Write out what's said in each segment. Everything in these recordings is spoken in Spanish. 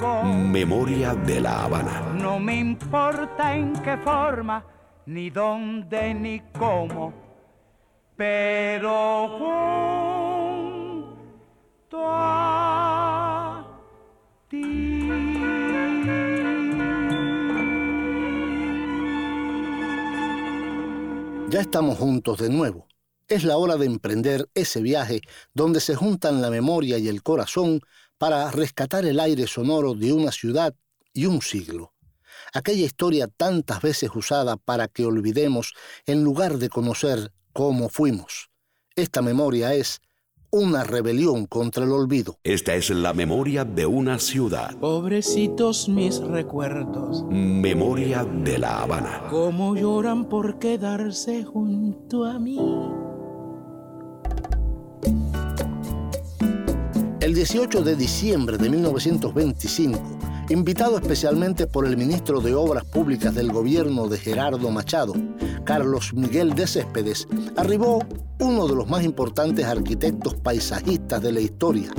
Memoria de la Habana. No me importa en qué forma, ni dónde, ni cómo. Pero junto a ti. Ya estamos juntos de nuevo. Es la hora de emprender ese viaje donde se juntan la memoria y el corazón para rescatar el aire sonoro de una ciudad y un siglo. Aquella historia tantas veces usada para que olvidemos en lugar de conocer cómo fuimos. Esta memoria es una rebelión contra el olvido. Esta es la memoria de una ciudad. Pobrecitos mis recuerdos. Memoria de La Habana. Cómo lloran por quedarse junto a mí. El 18 de diciembre de 1925, invitado especialmente por el ministro de Obras Públicas del gobierno de Gerardo Machado, Carlos Miguel de Céspedes, arribó uno de los más importantes arquitectos paisajistas de la historia.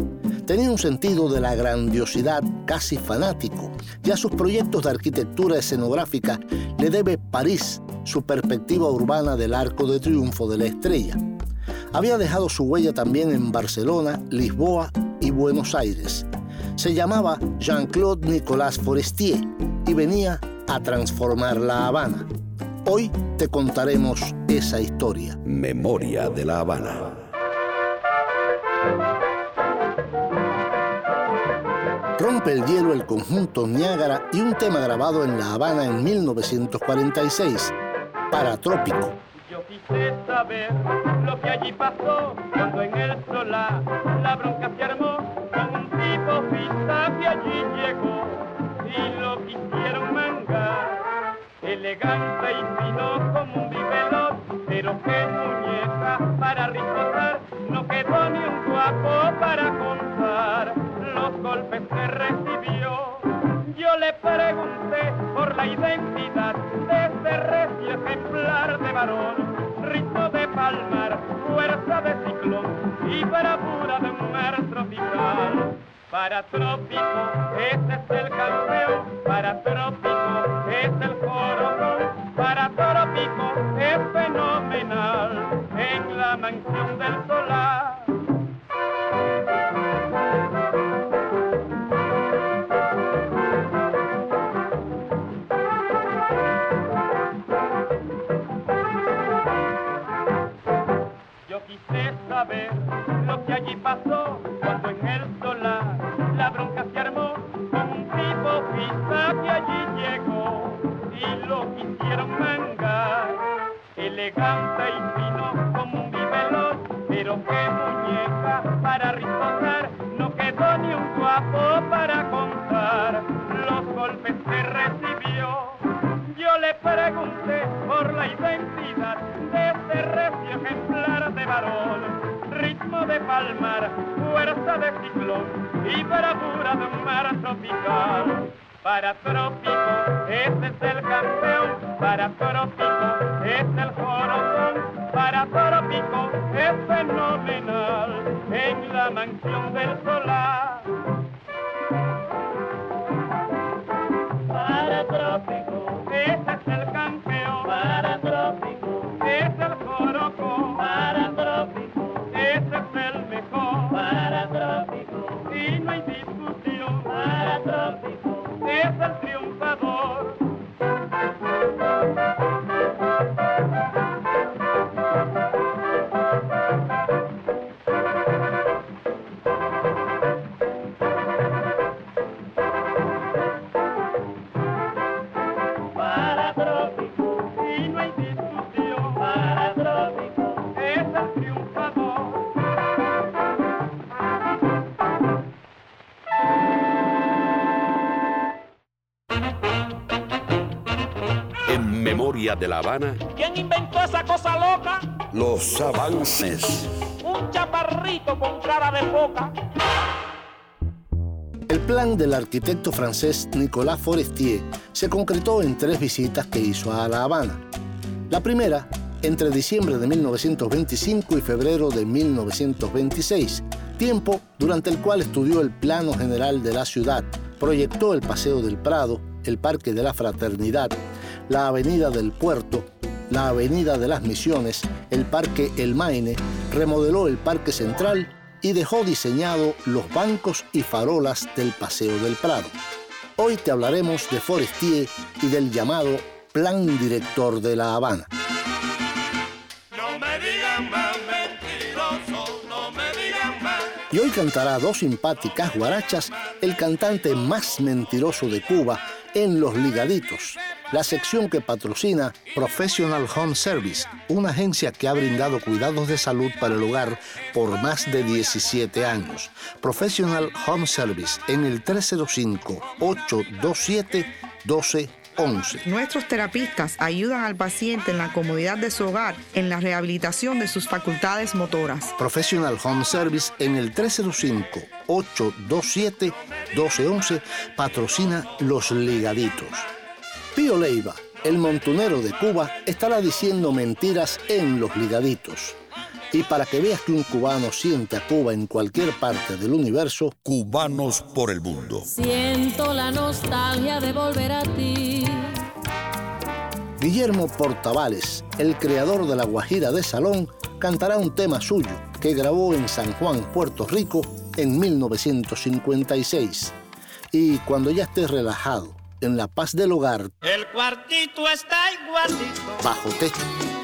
Tenía un sentido de la grandiosidad casi fanático y a sus proyectos de arquitectura escenográfica le debe París, su perspectiva urbana del Arco de Triunfo de la Estrella. Había dejado su huella también en Barcelona, Lisboa y Buenos Aires. Se llamaba Jean-Claude Nicolas Forestier y venía a transformar La Habana. Hoy te contaremos esa historia. Memoria de La Habana. Rompe el hielo el conjunto Niágara y un tema grabado en La Habana en 1946, Paratrópico. Quise saber lo que allí pasó cuando en el solar la bronca se armó con un tipo pista que allí llegó y lo quisieron mangar. Elegante y fino como un bibelot, pero qué muñeca para ricotar, no quedó ni un guapo para contar los golpes que recibió. Yo le pregunté por la identidad de ese recio ejemplar de varón, de palmar, fuerza de ciclón y bravura de un mar tropical. Para trópico, ese es el campeón, para trópico, es el corazón, para trópico, es fenomenal en la mansión del solar. Que allí pasó cuando en el solar la bronca se armó con un tipo pista que allí llegó y lo quisieron mangar. Elegante y fino como un bibelón, pero qué muñeca para risotar, no quedó ni un guapo para contar los golpes que recibió. Yo le pregunté por la identidad de ese recio ejemplar de varón, palmar, fuerza de ciclón y bravura de un mar tropical. Para trópico, ese es el campeón, para trópico, es el corazón, para trópico, es fenomenal en la mansión del solar. De La Habana. ¿Quién inventó esa cosa loca? Los avances. Un chaparrito con cara de foca. El plan del arquitecto francés Nicolas Forestier se concretó en tres visitas que hizo a La Habana. La primera, entre diciembre de 1925 y febrero de 1926, tiempo durante el cual estudió el plano general de la ciudad, proyectó el Paseo del Prado, el Parque de la Fraternidad, la Avenida del Puerto, la Avenida de las Misiones, el Parque El Maine, remodeló el Parque Central y dejó diseñado los bancos y farolas del Paseo del Prado. Hoy te hablaremos de Forestier y del llamado Plan Director de La Habana. No me digan más mentiroso, no me digan más. Y hoy cantará dos simpáticas guarachas el cantante más mentiroso de Cuba en Los Ligaditos, la sección que patrocina Professional Home Service, una agencia que ha brindado cuidados de salud para el hogar por más de 17 años. Professional Home Service en el 305-827-1211. Nuestros terapistas ayudan al paciente en la comodidad de su hogar en la rehabilitación de sus facultades motoras. Professional Home Service en el 305-827-1211 patrocina Los Ligaditos. Pío Leiva, el montunero de Cuba, estará diciendo mentiras en Los Ligaditos. Y para que veas que un cubano siente a Cuba en cualquier parte del universo, Cubanos por el mundo. Siento la nostalgia de volver a ti. Guillermo Portavales, el creador de la Guajira de Salón, cantará un tema suyo que grabó en San Juan, Puerto Rico, en 1956. Y cuando ya estés relajado, en la paz del hogar, El cuartito está igualito bajo techo,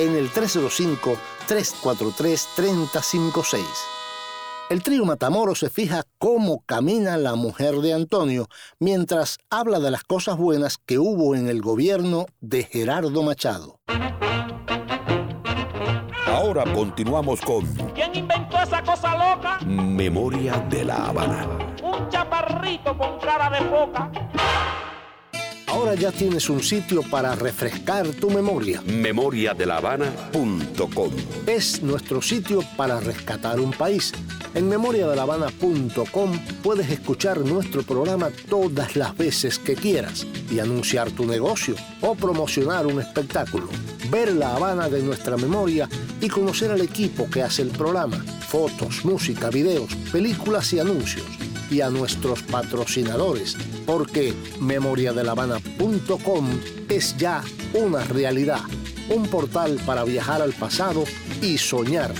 en el 305-343-3056. El trío Matamoros se fija cómo camina la mujer de Antonio mientras habla de las cosas buenas que hubo en el gobierno de Gerardo Machado. Ahora continuamos con ¿Quién inventó esa cosa loca? Memoria de La Habana. Un chaparrito con cara de foca. Ahora ya tienes un sitio para refrescar tu memoria. Memoriadelavana.com. es nuestro sitio para rescatar un país. En memoriadelavana.com puedes escuchar nuestro programa todas las veces que quieras y anunciar tu negocio o promocionar un espectáculo. Ver la Habana de nuestra memoria y conocer al equipo que hace el programa, fotos, música, videos, películas y anuncios. Y a nuestros patrocinadores, porque memoriadelavana.com es ya una realidad, un portal para viajar al pasado y soñar.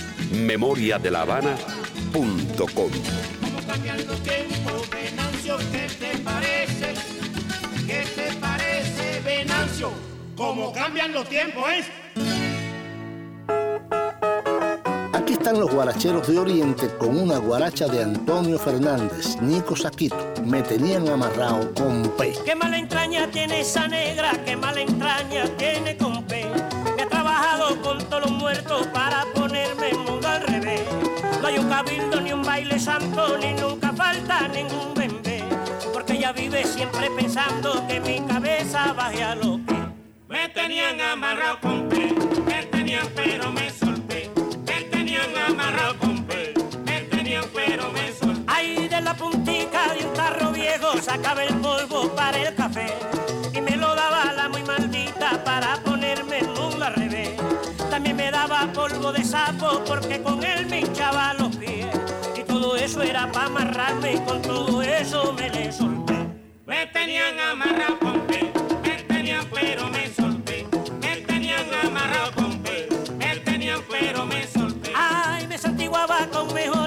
Tiempo, Venancio, ¿qué te parece? ¿Qué te parece, Venancio? ¿Cómo cambian los tiempos, eh? Están los guaracheros de Oriente con una guaracha de Antonio Fernández, Nico Saquito. Me tenían amarrado con P. Qué mala entraña tiene esa negra, qué mala entraña tiene con P. Que ha trabajado con todos los muertos para ponerme el mundo al revés. No hay un cabildo ni un baile santo, ni nunca falta ningún bembé. Porque ella vive siempre pensando que mi cabeza baje a los pies. Me tenían amarrado con P, me tenían pero me la puntica de un tarro viejo sacaba el polvo para el café y me lo daba la muy maldita para ponerme el mundo al revés. También me daba polvo de sapo porque con él me hinchaba los pies y todo eso era para amarrarme y con todo eso me le solté. Me tenían amarrado con P, me tenían pero me solté. Me tenían amarrado con P, me tenían pero me solté. Ay, me santiguaba con mejorana,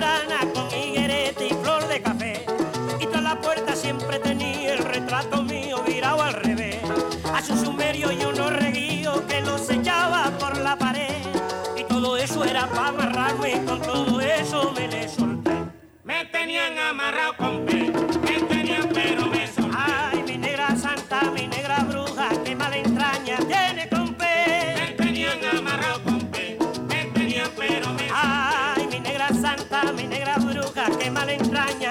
tenían amarrado con pe, que tenían pero beso. Ay, mi negra santa, mi negra bruja, qué mala entraña tiene con pe. Que tenían amarrado con pe, que tenían pero beso. Ay, mi negra santa, mi negra bruja, qué mala entraña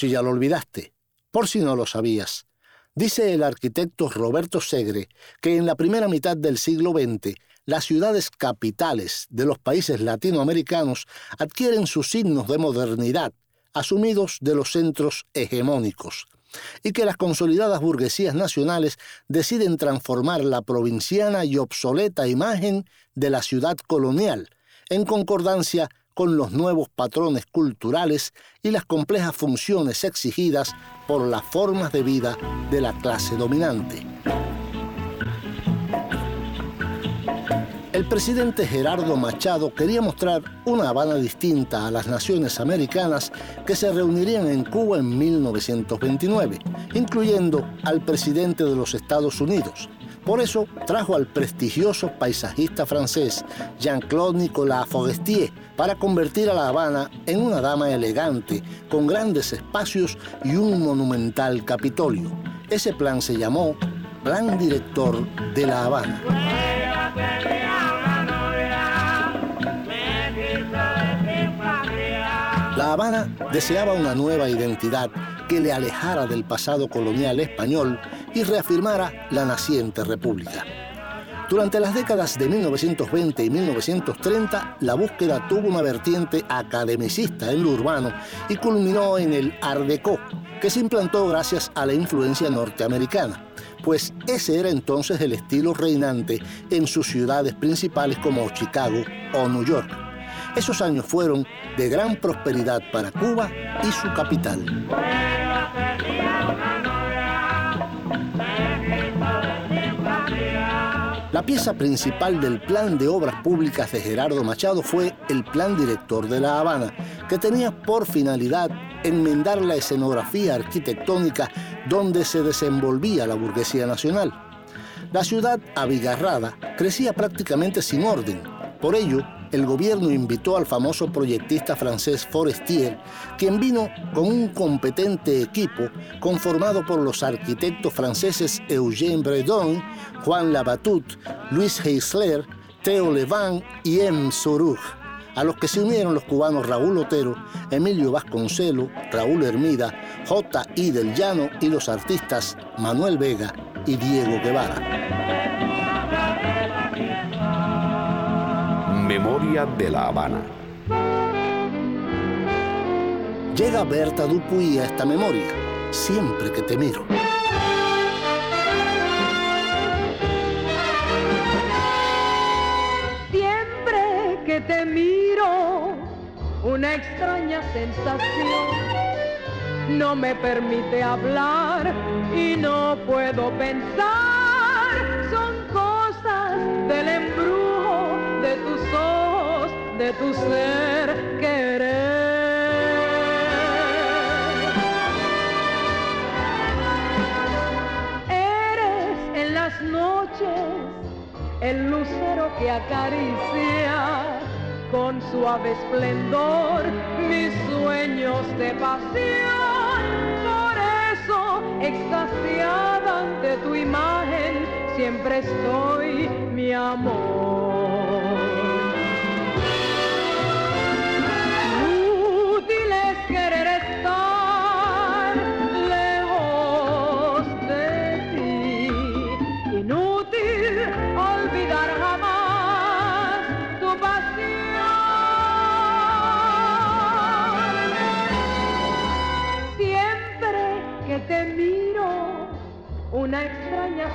si ya lo olvidaste, por si no lo sabías. Dice el arquitecto Roberto Segre que en la primera mitad del siglo XX las ciudades capitales de los países latinoamericanos adquieren sus signos de modernidad, asumidos de los centros hegemónicos, y que las consolidadas burguesías nacionales deciden transformar la provinciana y obsoleta imagen de la ciudad colonial, en concordancia con los nuevos patrones culturales y las complejas funciones exigidas por las formas de vida de la clase dominante. El presidente Gerardo Machado quería mostrar una Habana distinta a las naciones americanas que se reunirían en Cuba en 1929, incluyendo al presidente de los Estados Unidos. Por eso trajo al prestigioso paisajista francés Jean-Claude Nicolas Forestier para convertir a La Habana en una dama elegante, con grandes espacios y un monumental Capitolio. Ese plan se llamó Plan Director de La Habana. La Habana deseaba una nueva identidad que le alejara del pasado colonial español y reafirmara la naciente república. Durante las décadas de 1920 y 1930, la búsqueda tuvo una vertiente academicista en lo urbano y culminó en el Art Deco, que se implantó gracias a la influencia norteamericana, pues ese era entonces el estilo reinante en sus ciudades principales como Chicago o New York. Esos años fueron de gran prosperidad para Cuba y su capital. La pieza principal del plan de obras públicas de Gerardo Machado fue el Plan Director de La Habana, que tenía por finalidad enmendar la escenografía arquitectónica donde se desenvolvía la burguesía nacional. La ciudad abigarrada crecía prácticamente sin orden. Por ello, el gobierno invitó al famoso proyectista francés Forestier, quien vino con un competente equipo conformado por los arquitectos franceses Eugène Bredon, Juan Labatut, Luis Heisler, Theo Levin y M. Soruch, a los que se unieron los cubanos Raúl Otero, Emilio Vasconcelo, Raúl Hermida, J. I. del Llano y los artistas Manuel Vega y Diego Guevara. Memoria de la Habana. Llega Berta Dupuy a esta memoria, siempre que te miro. Siempre que te miro, una extraña sensación no me permite hablar y no puedo pensar. Son cosas del de tu ser querer. Eres en las noches el lucero que acaricia con suave esplendor mis sueños de pasión. Por eso, extasiada ante tu imagen, siempre estoy, mi amor.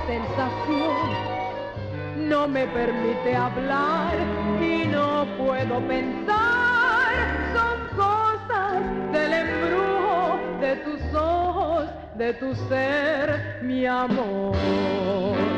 Sensación no me permite hablar y no puedo pensar. Son cosas del embrujo de tus ojos, de tu ser, mi amor.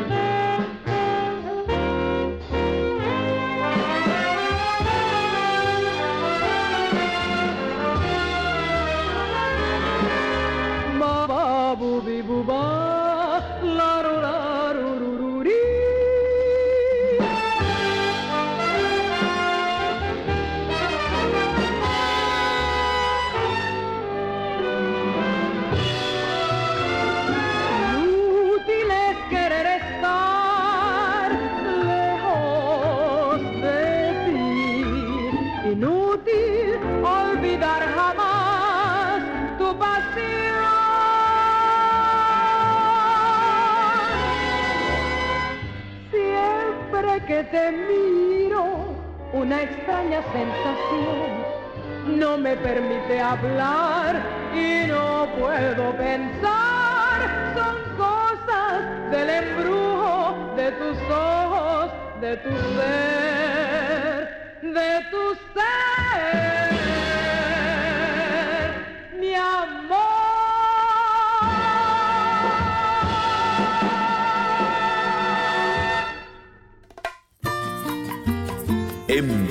Te miro, una extraña sensación no me permite hablar y no puedo pensar. Son cosas del embrujo de tus ojos, de tu ser, de tu ser.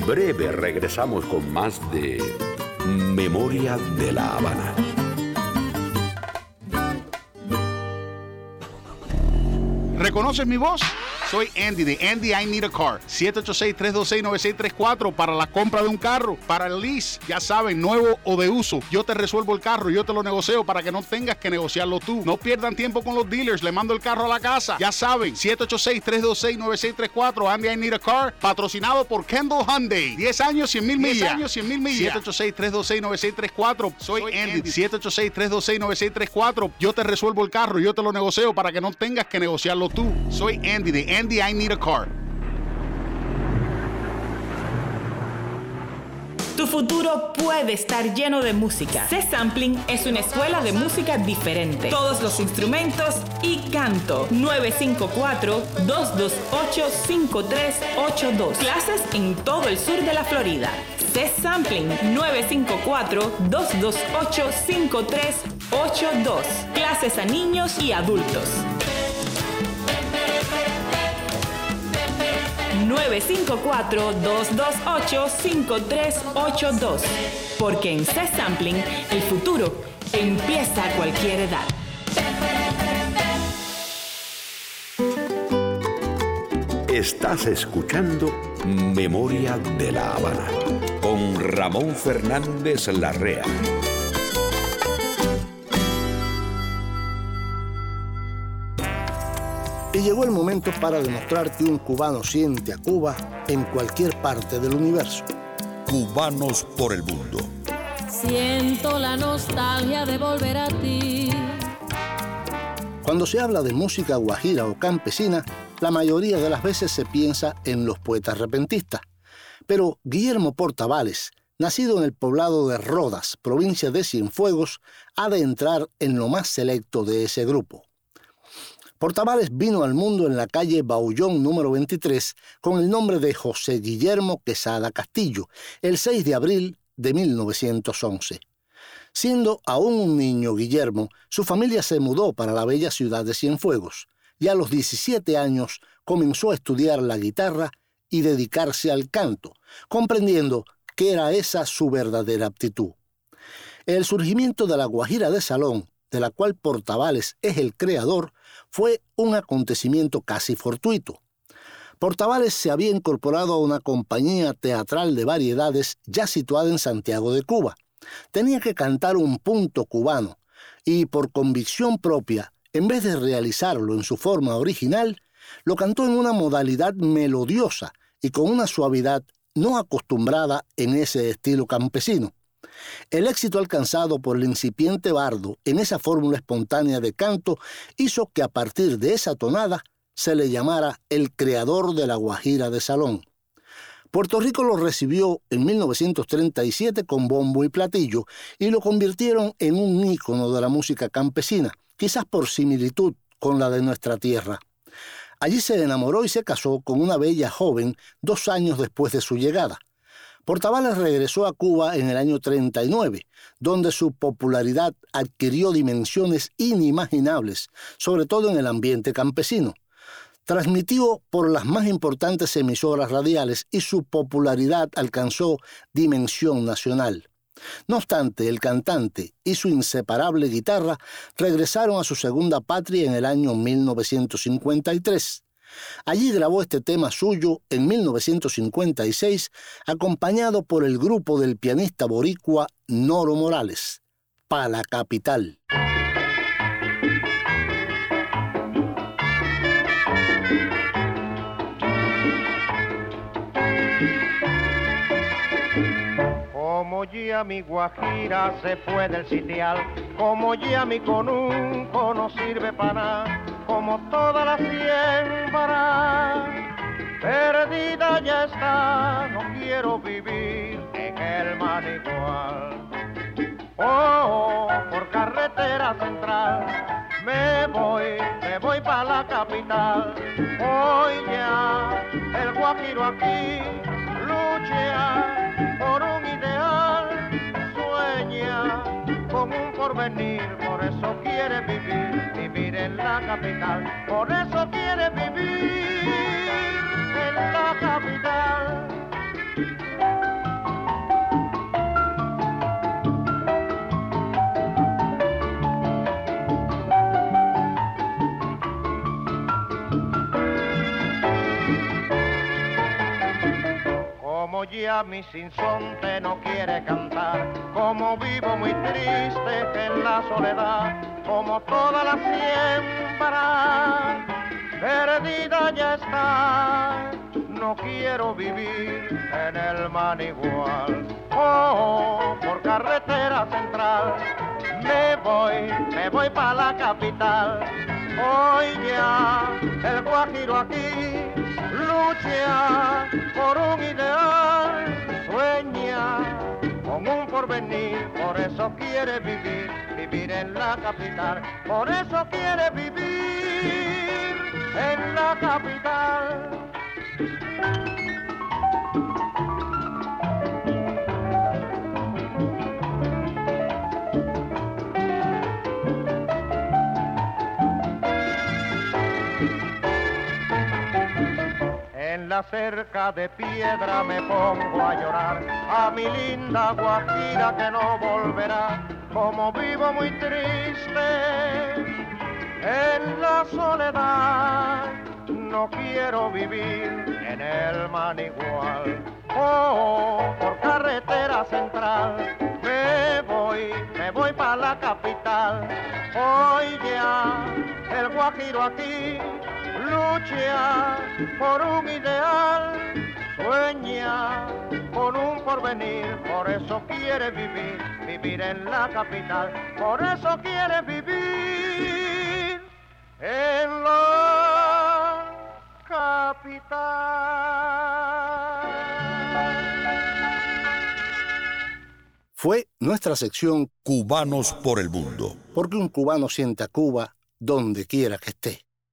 Breve regresamos con más de Memoria de la Habana. ¿Reconoces mi voz? Soy Andy de Andy I Need a Car. 786-326-9634 para la compra de un carro, para el lease, ya saben, nuevo o de uso. Yo te resuelvo el carro, yo te lo negocio para que no tengas que negociarlo tú. No pierdan tiempo con los dealers, le mando el carro a la casa. Ya saben, 786-326-9634, Andy I Need a Car, patrocinado por Kendall Hyundai. 10 años, 100 mil millas. 10 años, 100 mil millas. 786-326-9634. Soy, Soy Andy. 786-326-9634. Yo te resuelvo el carro, yo te lo negocio para que no tengas que negociarlo tú. Soy Andy de Andy, I need a car. Tu futuro puede estar lleno de música. C-Sampling es una escuela de música diferente. Todos los instrumentos y canto. 954-228-5382. Clases en todo el sur de la Florida. C-Sampling 954-228-5382. Clases a niños y adultos. 954-228-5382. Porque en C-Sampling el futuro empieza a cualquier edad. Estás escuchando Memoria de la Habana con Ramón Fernández Larrea. Y llegó el momento para demostrar que un cubano siente a Cuba en cualquier parte del universo. Cubanos por el mundo. Siento la nostalgia de volver a ti. Cuando se habla de música guajira o campesina, la mayoría de las veces se piensa en los poetas repentistas. Pero Guillermo Portavales, nacido en el poblado de Rodas, provincia de Cienfuegos, ha de entrar en lo más selecto de ese grupo. Portavales vino al mundo en la calle Baullón número 23 con el nombre de José Guillermo Quesada Castillo, el 6 de abril de 1911. Siendo aún un niño Guillermo, su familia se mudó para la bella ciudad de Cienfuegos y a los 17 años comenzó a estudiar la guitarra y dedicarse al canto, comprendiendo que era esa su verdadera aptitud. El surgimiento de la Guajira de Salón, de la cual Portavales es el creador, fue un acontecimiento casi fortuito. Portavales se había incorporado a una compañía teatral de variedades ya situada en Santiago de Cuba. Tenía que cantar un punto cubano y por convicción propia, en vez de realizarlo en su forma original, lo cantó en una modalidad melodiosa y con una suavidad no acostumbrada en ese estilo campesino. El éxito alcanzado por el incipiente bardo en esa fórmula espontánea de canto hizo que a partir de esa tonada se le llamara el creador de la guajira de salón. Puerto Rico lo recibió en 1937 con bombo y platillo y lo convirtieron en un ícono de la música campesina, quizás por similitud con la de nuestra tierra. Allí se enamoró y se casó con una bella joven dos años después de su llegada. Portavales regresó a Cuba en el año 39, donde su popularidad adquirió dimensiones inimaginables, sobre todo en el ambiente campesino. Transmitió por las más importantes emisoras radiales y su popularidad alcanzó dimensión nacional. No obstante, el cantante y su inseparable guitarra regresaron a su segunda patria en el año 1953. Allí grabó este tema suyo en 1956, acompañado por el grupo del pianista boricua Noro Morales, para la capital. Como ya mi guajira se fue del sitial, como ya mi conunco no sirve para nada como toda la siembra. Perdida ya está, no quiero vivir en el mar igual. Oh, por carretera central, me voy, me voy para la capital. Hoy ya, el guajiro aquí lucha por un ideal, sueña con un porvenir, por eso quiere vivir, vivir en la capital, por eso quiere vivir en la capital. Ya mi sinsonte no quiere cantar, como vivo muy triste en la soledad, como toda la siembra, perdida ya está, no quiero vivir en el manigual. Oh, por carretera central, me voy, me voy para la capital. Hoy ya el guajiro aquí lucha por un ideal, sueña con un porvenir, por eso quiere vivir, vivir en la capital, por eso quiere vivir en la capital. Cerca de piedra me pongo a llorar a mi linda guajira que no volverá, como vivo muy triste en la soledad. No quiero vivir en el manigual. Oh, por carretera central me voy, me voy para la capital. Hoy ya el guajiro aquí lucha por un ideal, sueña con un porvenir, por eso quiere vivir, vivir en la capital, por eso quiere vivir en la capital. Fue nuestra sección Cubanos por el Mundo. Porque un cubano siente a Cuba donde quiera que esté.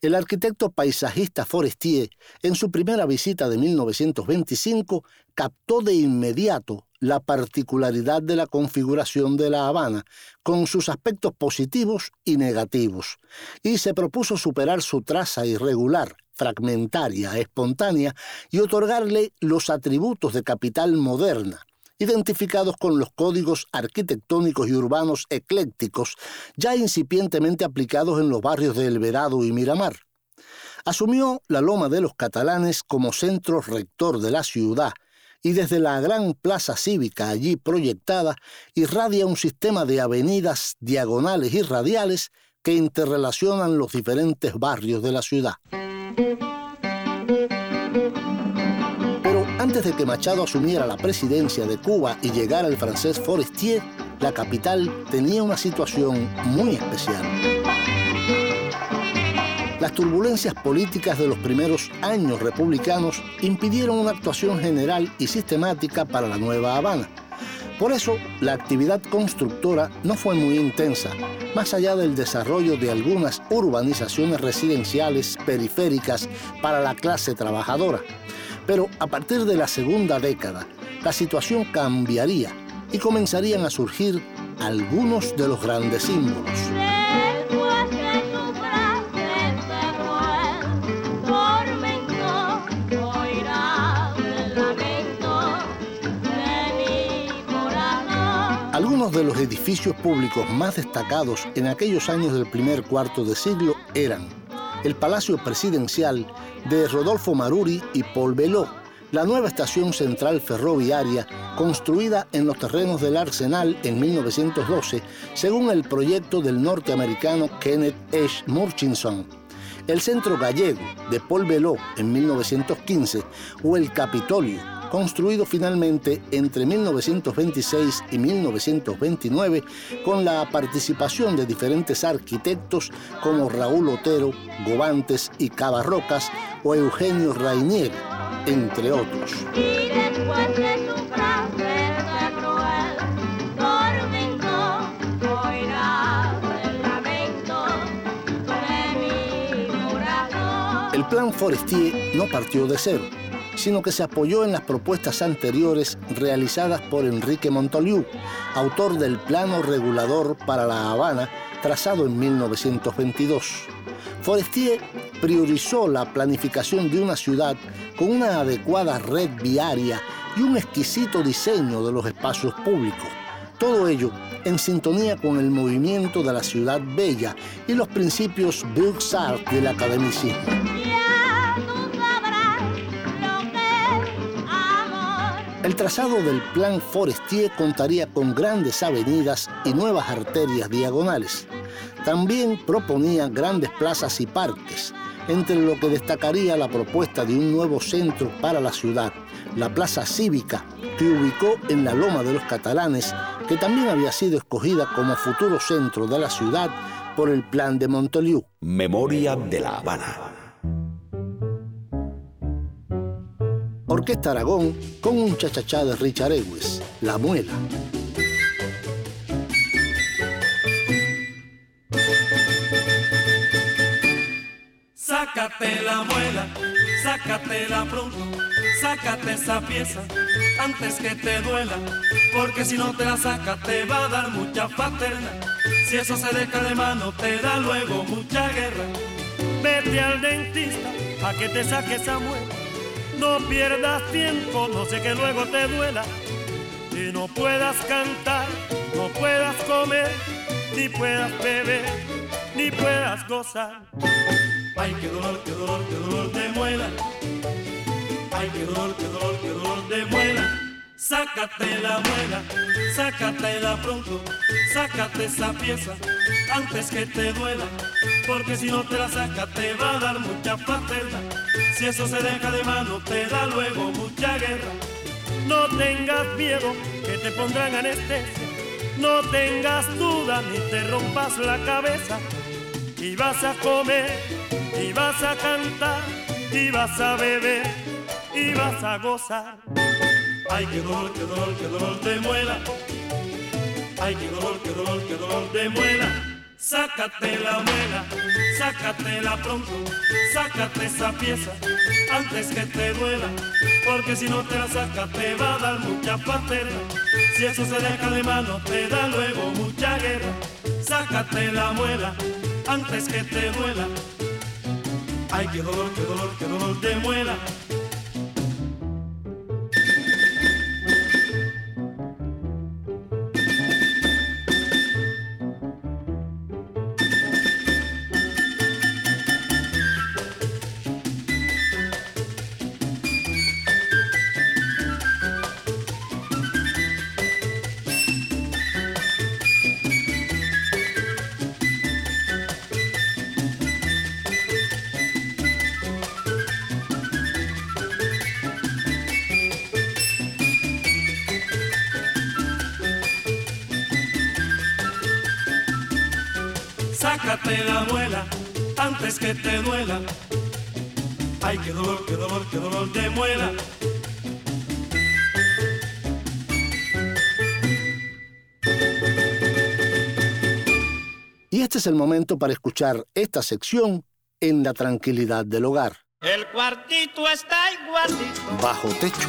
El arquitecto paisajista Forestier, en su primera visita de 1925, captó de inmediato la particularidad de la configuración de La Habana, con sus aspectos positivos y negativos, y se propuso superar su traza irregular, fragmentaria, espontánea, y otorgarle los atributos de capital moderna, identificados con los códigos arquitectónicos y urbanos eclécticos ya incipientemente aplicados en los barrios de El Verado y Miramar. Asumió la Loma de los Catalanes como centro rector de la ciudad y desde la gran plaza cívica allí proyectada irradia un sistema de avenidas diagonales y radiales que interrelacionan los diferentes barrios de la ciudad Antes de que Machado asumiera la presidencia de Cuba y llegara el francés Forestier, la capital tenía una situación muy especial. Las turbulencias políticas de los primeros años republicanos impidieron una actuación general y sistemática para la Nueva Habana. Por eso, la actividad constructora no fue muy intensa, más allá del desarrollo de algunas urbanizaciones residenciales periféricas para la clase trabajadora. Pero a partir de la segunda década, la situación cambiaría y comenzarían a surgir algunos de los grandes símbolos. Algunos de los edificios públicos más destacados en aquellos años del primer cuarto de siglo eran el Palacio Presidencial de Rodolfo Maruri y Paul Beló, la nueva estación central ferroviaria construida en los terrenos del Arsenal en 1912 según el proyecto del norteamericano Kenneth H. Murchison, el Centro Gallego de Paul Beló en 1915 o el Capitolio, construido finalmente entre 1926 y 1929 con la participación de diferentes arquitectos como Raúl Otero, Gobantes y Cabarrocas o Eugenio Rainier entre otros. El plan Forestier no partió de cero, sino que se apoyó en las propuestas anteriores realizadas por Enrique Montoliu, autor del Plano Regulador para La Habana, trazado en 1922. Forestier priorizó la planificación de una ciudad con una adecuada red viaria y un exquisito diseño de los espacios públicos. Todo ello en sintonía con el movimiento de la ciudad bella y los principios Buxart del academicismo. El trazado del plan Forestier contaría con grandes avenidas y nuevas arterias diagonales. También proponía grandes plazas y parques, entre lo que destacaría la propuesta de un nuevo centro para la ciudad, la Plaza Cívica, que ubicó en la Loma de los Catalanes, que también había sido escogida como futuro centro de la ciudad por el plan de Monteliu. Memoria de la Habana. Orquesta Aragón con un chachachá de Richard Ewes, La Muela. Sácate la muela, sácatela pronto, sácate esa pieza antes que te duela, porque si no te la sacas te va a dar mucha paterna. Si eso se deja de mano te da luego mucha guerra. Vete al dentista a que te saque esa muela. No pierdas tiempo, no sé que luego te duela. Y no puedas cantar, no puedas comer, ni puedas beber, ni puedas gozar. Ay, qué dolor, qué dolor, qué dolor de muela. Ay, qué dolor, qué dolor, qué dolor de muela. Sácate la muela, sácatela pronto, sácate esa pieza antes que te duela, porque si no te la sacas te va a dar mucha paterna. Si eso se deja de mano te da luego mucha guerra. No tengas miedo que te pondrán anestesia, no tengas duda ni te rompas la cabeza y vas a comer y vas a cantar y vas a beber y vas a gozar. Ay, qué dolor, qué dolor, qué dolor de muela. Ay, qué dolor, qué dolor, qué dolor de muela. Sácate la muela, sácatela pronto, sácate esa pieza antes que te duela, porque si no te la sacas te va a dar mucha paterna. Si eso se deja de mano te da luego mucha guerra. Sácate la muela antes que te duela, Ay, qué dolor, qué dolor, qué dolor de muela. Antes que te duela. Ay, qué dolor, qué dolor, qué dolor de muela. Y este es el momento para escuchar esta sección en la tranquilidad del hogar. El cuartito está igualito. Bajo techo,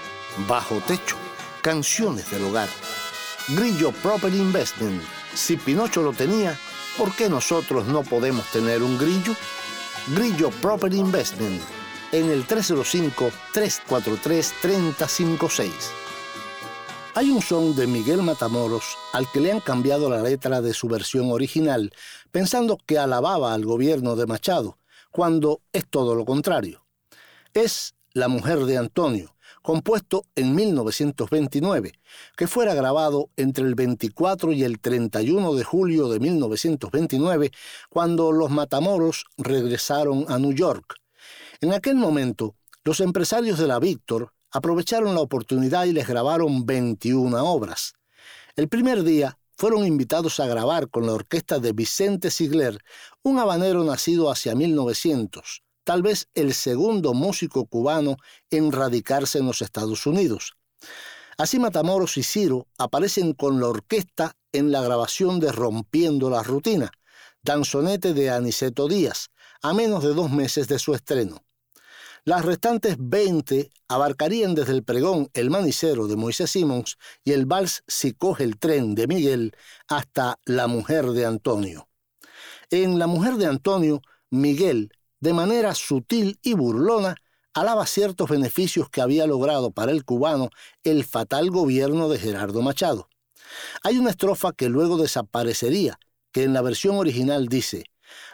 Bajo techo, canciones del hogar. Grillo Property Investment. Si Pinocho lo tenía, ¿por qué nosotros no podemos tener un grillo? Grillo Property Investment. En el 305-343-3056. Hay un son de Miguel Matamoros al que le han cambiado la letra de su versión original, pensando que alababa al gobierno de Machado, cuando es todo lo contrario. Es La mujer de Antonio, compuesto en 1929, que fuera grabado entre el 24 y el 31 de julio de 1929, cuando los Matamoros regresaron a New York. En aquel momento, los empresarios de la Víctor aprovecharon la oportunidad y les grabaron 21 obras. El primer día fueron invitados a grabar con la orquesta de Vicente Sigler, un habanero nacido hacia 1900, tal vez el segundo músico cubano en radicarse en los Estados Unidos. Así Matamoros y Ciro aparecen con la orquesta en la grabación de Rompiendo la Rutina, danzonete de Aniceto Díaz, a menos de dos meses de su estreno. Las restantes 20 abarcarían desde el pregón El Manicero de Moisés Simons y el vals Si coge el tren de Miguel hasta La mujer de Antonio. En La mujer de Antonio, Miguel, de manera sutil y burlona, alaba ciertos beneficios que había logrado para el cubano el fatal gobierno de Gerardo Machado. Hay una estrofa que luego desaparecería, que en la versión original dice,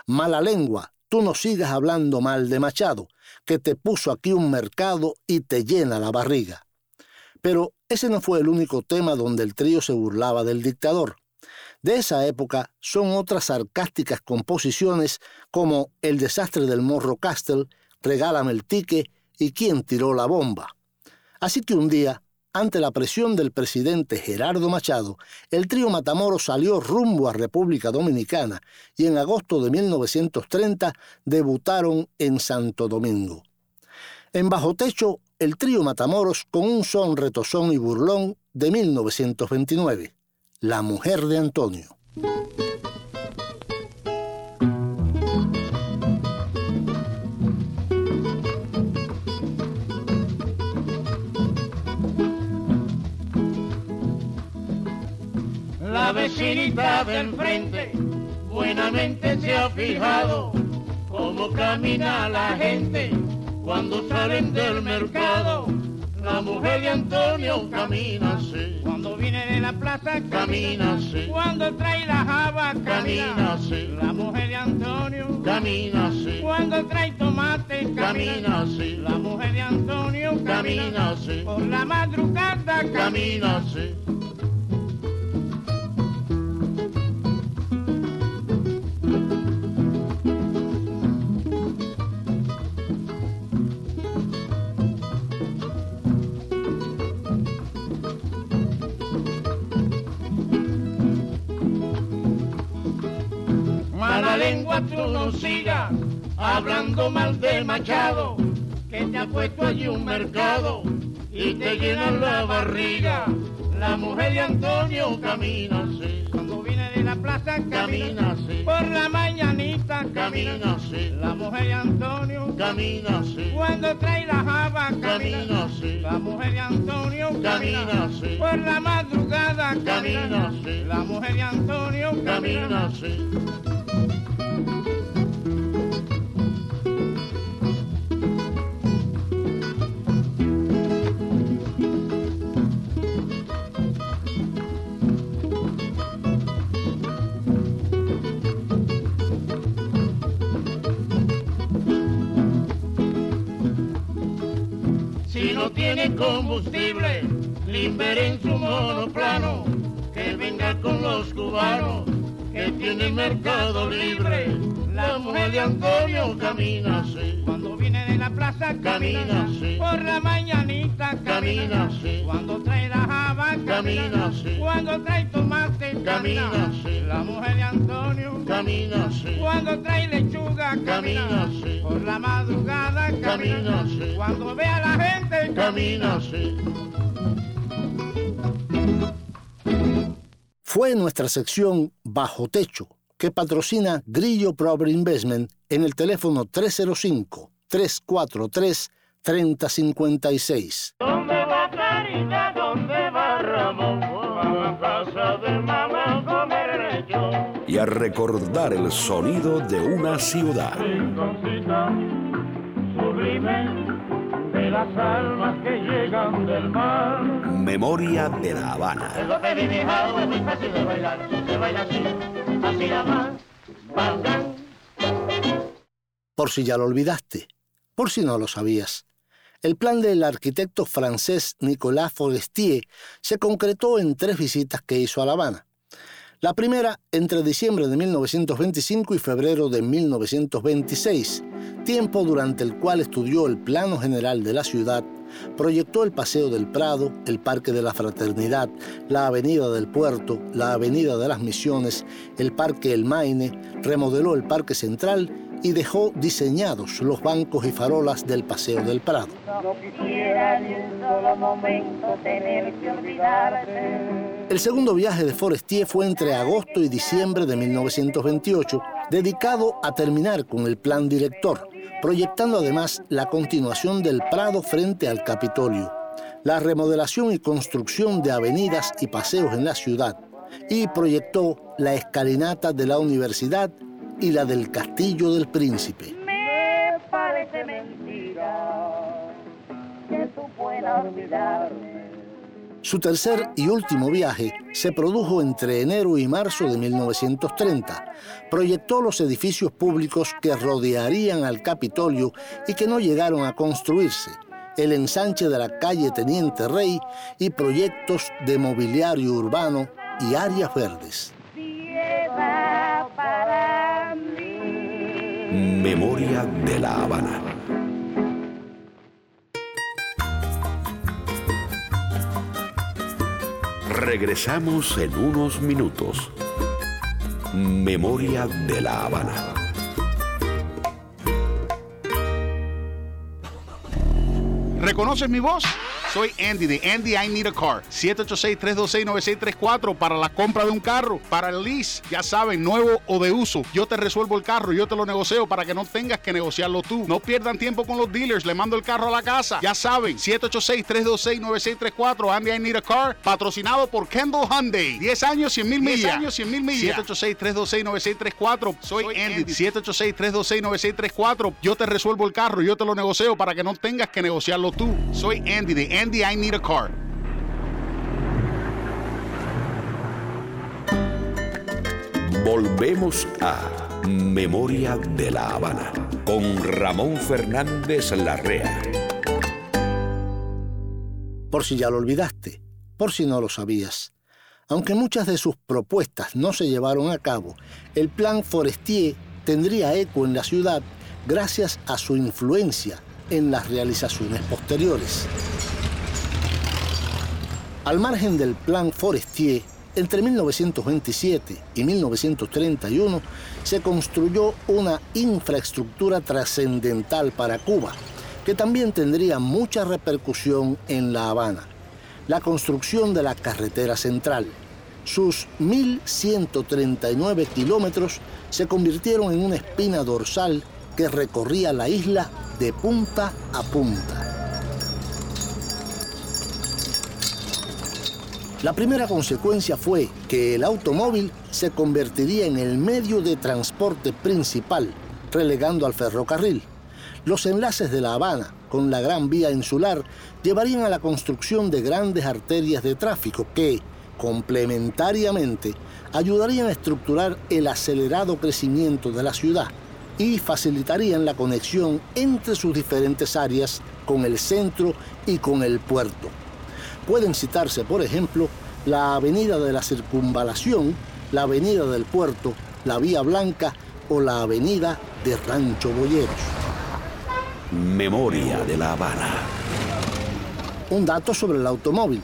Mala lengua, tú no sigas hablando mal de Machado, que te puso aquí un mercado y te llena la barriga. Pero ese no fue el único tema donde el trío se burlaba del dictador. De esa época son otras sarcásticas composiciones como El desastre del Morro Castle, Regálame el tique y Quién tiró la bomba. Así que un día, ante la presión del presidente Gerardo Machado, el trío Matamoros salió rumbo a República Dominicana y en agosto de 1930 debutaron en Santo Domingo. En Bajo Techo, el trío Matamoros con un son retozón y burlón de 1929, La mujer de Antonio. La vecinita del frente buenamente se ha fijado cómo camina la gente cuando salen del mercado. La mujer de Antonio camina así. Cuando viene de la plaza camina así. Cuando trae la java camina así. La mujer de Antonio camina así. Cuando trae tomate camina así. La mujer de Antonio camina así. Por la madrugada camina así. Lengua tú no sigas hablando mal de Machado, que te ha puesto allí un mercado y te llena la barriga. La mujer de Antonio camina así. Cuando viene de la plaza camina así. Por la mañanita camina así. La mujer de Antonio camina así. Cuando trae la java camina así. La mujer de Antonio camina así. Por la madrugada camina así. La mujer de Antonio camina así. Tiene combustible, libere en su monoplano, que venga con los cubanos, que tiene mercado libre. La mujer de Antonio camina así. Cuando viene de la plaza Camina así. Por la Camina así. Cuando trae la java Camina así. Cuando trae tomate Camina así. La mujer de Antonio Camina así. Cuando trae lechuga Camina así. Por la madrugada Camina así. Cuando ve a la gente Camina así. Fue nuestra sección Bajo Techo que patrocina Grillo Proper Investment en el teléfono 305-343-3056. ¿Dónde va Clarita? ¿Dónde va Ramón? A casa de mamá comer yo. Y a recordar el sonido de una ciudad. Sublime de las almas que llegan del mar. Memoria de la Habana. Es lo que vi mi hija, es muy fácil de bailar. Se baila así, así nada más. Por si ya lo olvidaste, por si no lo sabías. El plan del arquitecto francés Nicolas Forestier se concretó en tres visitas que hizo a La Habana. La primera entre diciembre de 1925 y febrero de 1926, tiempo durante el cual estudió el plano general de la ciudad, proyectó el Paseo del Prado, el Parque de la Fraternidad, la Avenida del Puerto, la Avenida de las Misiones, el Parque El Maine, remodeló el Parque Central y dejó diseñados los bancos y farolas del Paseo del Prado. No quisiera ni un solo momento tener que olvidarte. El segundo viaje de Forestier fue entre agosto y diciembre de 1928, dedicado a terminar con el plan director, proyectando además la continuación del Prado frente al Capitolio, la remodelación y construcción de avenidas y paseos en la ciudad, y proyectó la escalinata de la universidad y la del Castillo del Príncipe. Me parece mentira que tú puedas olvidarme. Su tercer y último viaje se produjo entre enero y marzo de 1930. Proyectó los edificios públicos que rodearían al Capitolio y que no llegaron a construirse, el ensanche de la calle Teniente Rey y proyectos de mobiliario urbano y áreas verdes. Memoria de la Habana. Regresamos en unos minutos. Memoria de la Habana. ¿Reconoces mi voz? Soy Andy de Andy I Need a Car. 786-326-9634 para la compra de un carro, para el lease, ya saben, nuevo o de uso. Yo te resuelvo el carro, yo te lo negocio para que no tengas que negociarlo tú. No pierdan tiempo con los dealers, le mando el carro a la casa. Ya saben, 786-326-9634, Andy I Need a Car, patrocinado por Kendall Hyundai. 10 años, 100 mil millas. 10 años, 100 mil millas. 786-326-9634. Soy Andy. 786-326-9634. Yo te resuelvo el carro, yo te lo negocio para que no tengas que negociarlo tú. Soy Andy de Andy I Need a Car. Volvemos a Memoria de la Habana con Ramón Fernández Larrea. Por si ya lo olvidaste, por si no lo sabías. Aunque muchas de sus propuestas no se llevaron a cabo, el plan Forestier tendría eco en la ciudad gracias a su influencia en las realizaciones posteriores. Al margen del plan Forestier, entre 1927 y 1931 se construyó una infraestructura trascendental para Cuba, que también tendría mucha repercusión en La Habana. La construcción de la carretera central. Sus 1.139 kilómetros se convirtieron en una espina dorsal que recorría la isla de punta a punta. La primera consecuencia fue que el automóvil se convertiría en el medio de transporte principal, relegando al ferrocarril. Los enlaces de La Habana con la Gran Vía Insular llevarían a la construcción de grandes arterias de tráfico que, complementariamente, ayudarían a estructurar el acelerado crecimiento de la ciudad y facilitarían la conexión entre sus diferentes áreas con el centro y con el puerto. Pueden citarse, por ejemplo, la Avenida de la Circunvalación, la Avenida del Puerto, la Vía Blanca o la Avenida de Rancho Boyeros. Memoria de la Habana. Un dato sobre el automóvil.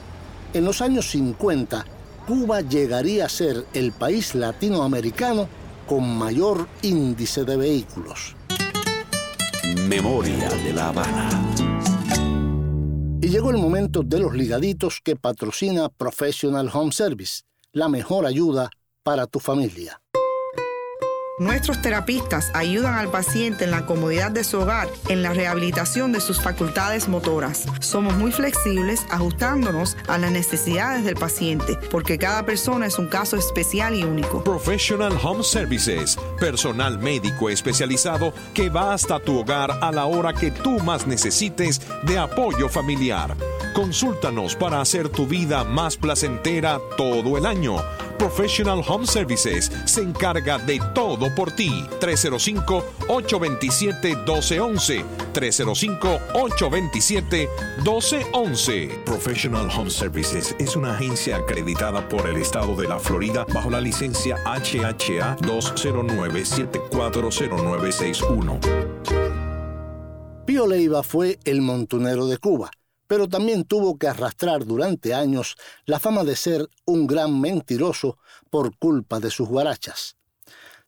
En los años 50, Cuba llegaría a ser el país latinoamericano con mayor índice de vehículos. Memoria de la Habana. Y llegó el momento de los ligaditos que patrocina Professional Home Service, la mejor ayuda para tu familia. Nuestros terapistas ayudan al paciente en la comodidad de su hogar, en la rehabilitación de sus facultades motoras. Somos muy flexibles ajustándonos a las necesidades del paciente, porque cada persona es un caso especial y único. Professional Home Services, personal médico especializado que va hasta tu hogar a la hora que tú más necesites de apoyo familiar. Consúltanos para hacer tu vida más placentera todo el año. Professional Home Services se encarga de todo por ti. 305-827-1211. 305-827-1211. Professional Home Services es una agencia acreditada por el estado de la Florida bajo la licencia HHA 209-740961. Pío Leiva fue el montunero de Cuba pero también tuvo que arrastrar durante años la fama de ser un gran mentiroso por culpa de sus guarachas.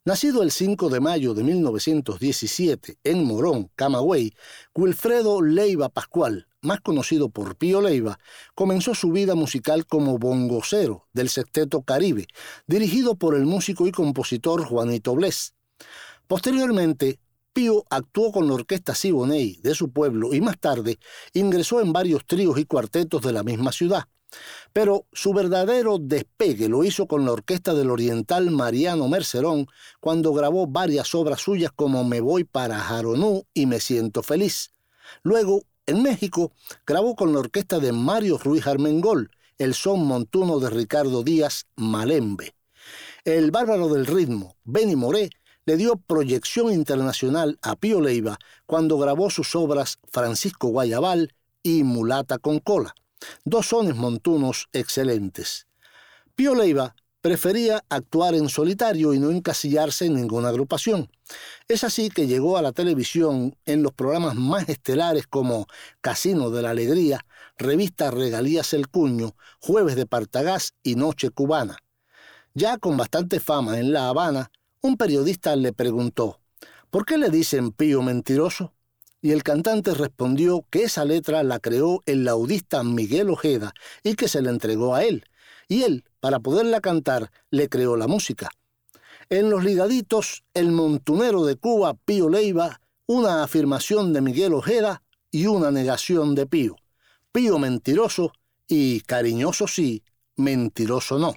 Nacido el 5 de mayo de 1917 en Morón, Camagüey, Wilfredo Leiva Pascual, más conocido por Pío Leiva, comenzó su vida musical como bongocero del Sexteto Caribe, dirigido por el músico y compositor Juanito Bles. Posteriormente, Pío actuó con la orquesta Siboney de su pueblo y más tarde ingresó en varios tríos y cuartetos de la misma ciudad. Pero su verdadero despegue lo hizo con la orquesta del oriental Mariano Mercerón cuando grabó varias obras suyas como Me voy para Jaronú y Me siento feliz. Luego, en México, grabó con la orquesta de Mario Ruiz Armengol el son montuno de Ricardo Díaz Malembe. El bárbaro del ritmo, Benny Moré, le dio proyección internacional a Pío Leiva cuando grabó sus obras Francisco Guayabal y Mulata con cola, dos sones montunos excelentes. Pío Leiva prefería actuar en solitario y no encasillarse en ninguna agrupación. Es así que llegó a la televisión en los programas más estelares como Casino de la Alegría, Revista Regalías El Cuño, Jueves de Partagás y Noche Cubana. Ya con bastante fama en La Habana, un periodista le preguntó, ¿por qué le dicen Pío mentiroso? Y el cantante respondió que esa letra la creó el laudista Miguel Ojeda y que se la entregó a él. Y él, para poderla cantar, le creó la música. En los ligaditos, el montunero de Cuba, Pío Leiva, una afirmación de Miguel Ojeda y una negación de Pío. Pío mentiroso y cariñoso sí, mentiroso no.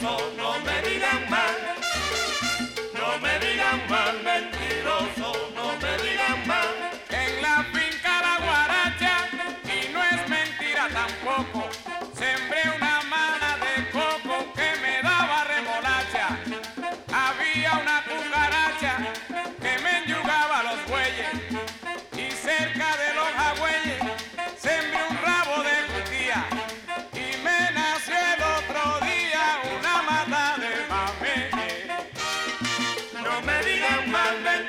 Mentiroso,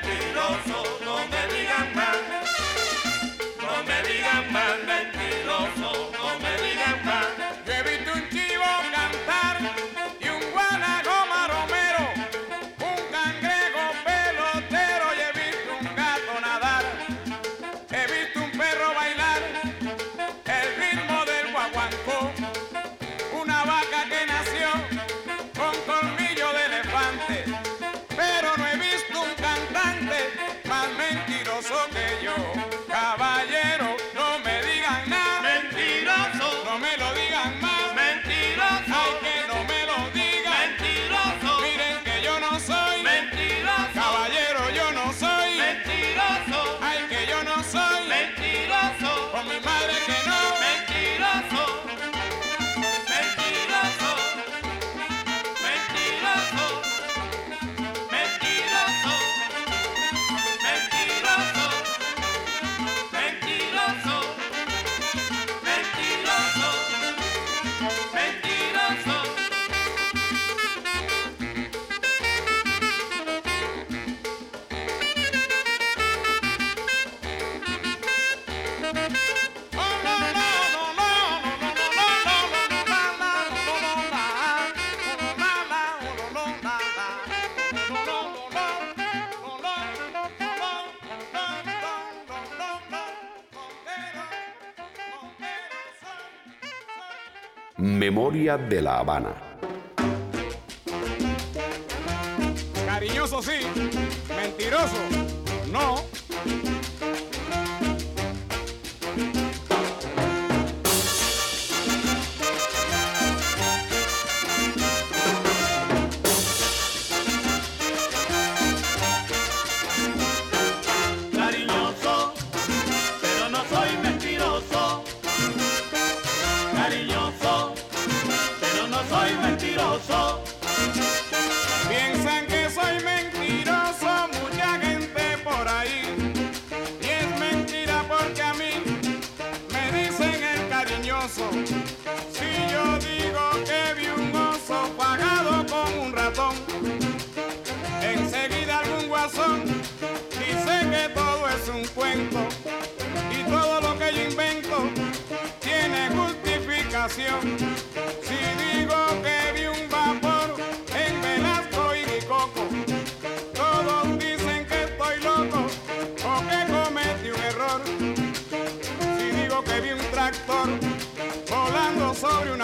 mentiroso, no me digan mal. No me digan mal, mentiroso, no me digan mal. Memoria de la Habana.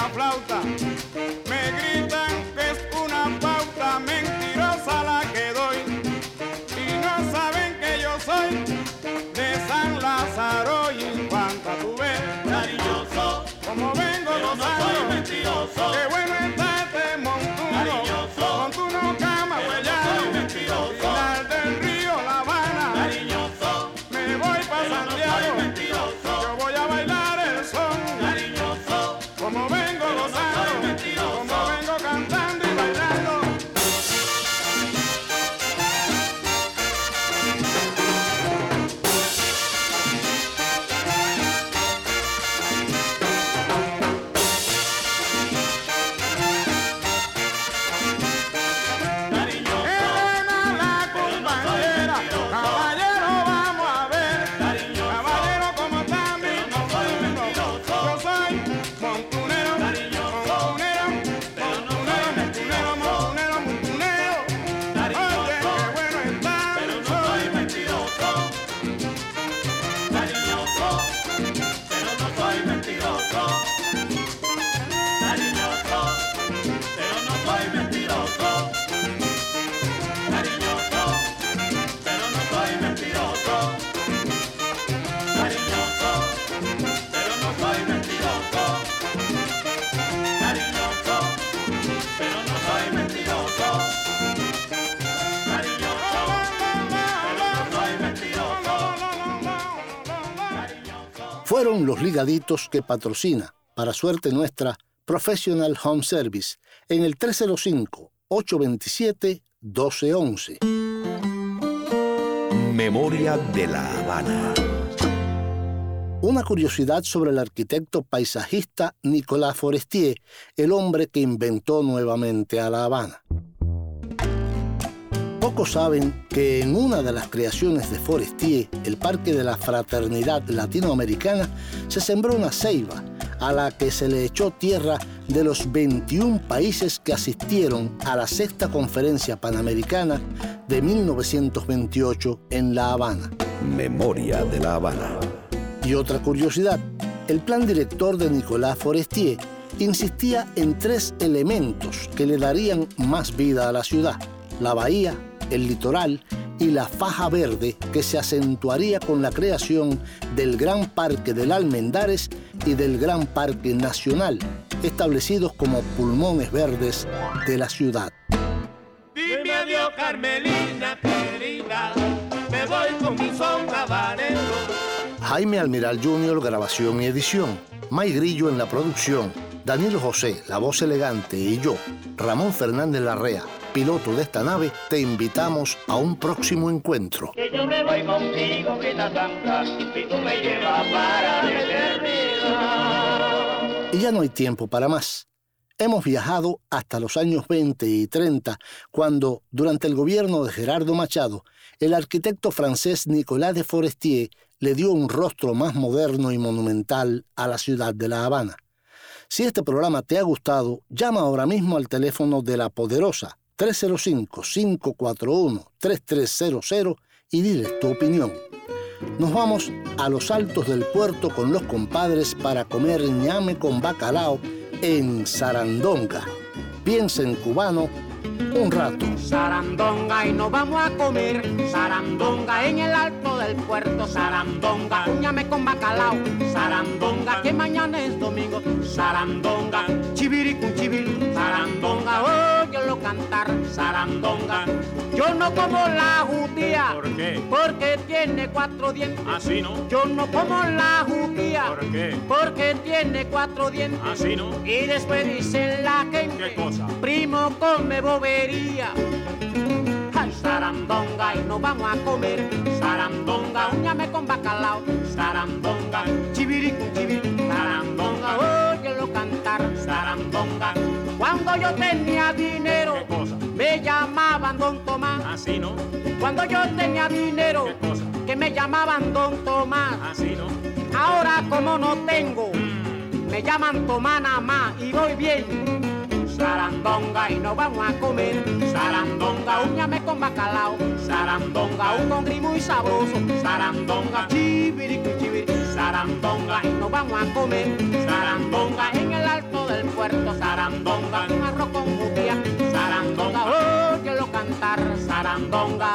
Una flauta, me gritan que es una pauta mentirosa la que doy. Y no saben que yo soy de San Lázaro y Infanta, tú ves, Cariñoso, como vengo pero no soy mentiroso. Qué bueno Fueron los ligaditos que patrocina, para suerte nuestra, Professional Home Service en el 305-827-1211. Memoria de la Habana. Una curiosidad sobre el arquitecto paisajista Nicolas Forestier, el hombre que inventó nuevamente a La Habana. Pocos saben que en una de las creaciones de Forestier, el Parque de la Fraternidad Latinoamericana, se sembró una ceiba a la que se le echó tierra de los 21 países que asistieron a la sexta conferencia panamericana de 1928 en La Habana. Memoria de la Habana. Y otra curiosidad, el plan director de Nicolas Forestier insistía en tres elementos que le darían más vida a la ciudad, la bahía, el litoral y la faja verde que se acentuaría con la creación del Gran Parque del Almendares y del Gran Parque Nacional, establecidos como pulmones verdes de la ciudad. Dime adiós, Carmelina querida, me voy con mi son habanero. Jaime Almiral Jr., grabación y edición. May Grillo en la producción. Danilo José, la voz elegante, y yo, Ramón Fernández Larrea, piloto de esta nave, te invitamos a un próximo encuentro. Que yo me voy contigo, vida santa, y tú me llevas para la eternidad. Y ya no hay tiempo para más. Hemos viajado hasta los años 20 y 30, cuando, durante el gobierno de Gerardo Machado, el arquitecto francés Nicolas de Forestier le dio un rostro más moderno y monumental a la ciudad de La Habana. Si este programa te ha gustado, llama ahora mismo al teléfono de La Poderosa 305-541-3300 y diles tu opinión. Nos vamos a los altos del puerto con los compadres para comer ñame con bacalao en Sarandonga. Piensa en cubano un rato. Sarandonga y nos vamos a comer. Sarandonga en el alto del puerto. Sarandonga, uñame con bacalao. Sarandonga, que mañana es domingo. Sarandonga, chiviri con chiviri. Sarandonga, óyelo cantar. Sarandonga, yo no como la judía. ¿Por qué? Porque tiene cuatro dientes. Así no. Yo no como la judía. ¿Por qué? Porque tiene cuatro dientes. Así no. Y después dice la gente. ¿Qué cosa? Primo, come bobería. Sarandonga y nos vamos a comer. Sarandonga, uñame con bacalao. Sarandonga, chiviri con. Sarandonga, óyelo cantar. Sarandonga. Cuando yo tenía dinero, ¿Qué cosa? me llamaban Don Tomás. Así no. Cuando yo tenía dinero, ¿Qué cosa? que me llamaban Don Tomás. Así no. Ahora como no tengo, me llaman Tomás nada más y voy bien. Sarandonga y nos vamos a comer. Sarandonga, uñame con bacalao. Sarandonga, un congri muy sabroso. Sarandonga, chiviri chiviri. Sarandonga y nos vamos a comer. Sarandonga en el alto del puerto. Sarandonga, un arroz con judía. Sarandonga, óyelo cantar. Sarandonga.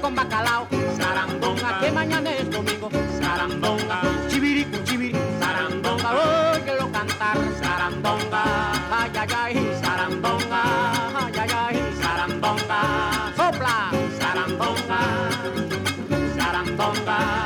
Con bacalao. Sarandonga, que mañana es domingo. Sarandonga, chiviri con chiviri. Sarandonga, óyelo cantar. Sarandonga, ay, ay, ay, sarandonga, ay, ay, ay, sarandonga. Sopla, sarandonga, sarandonga.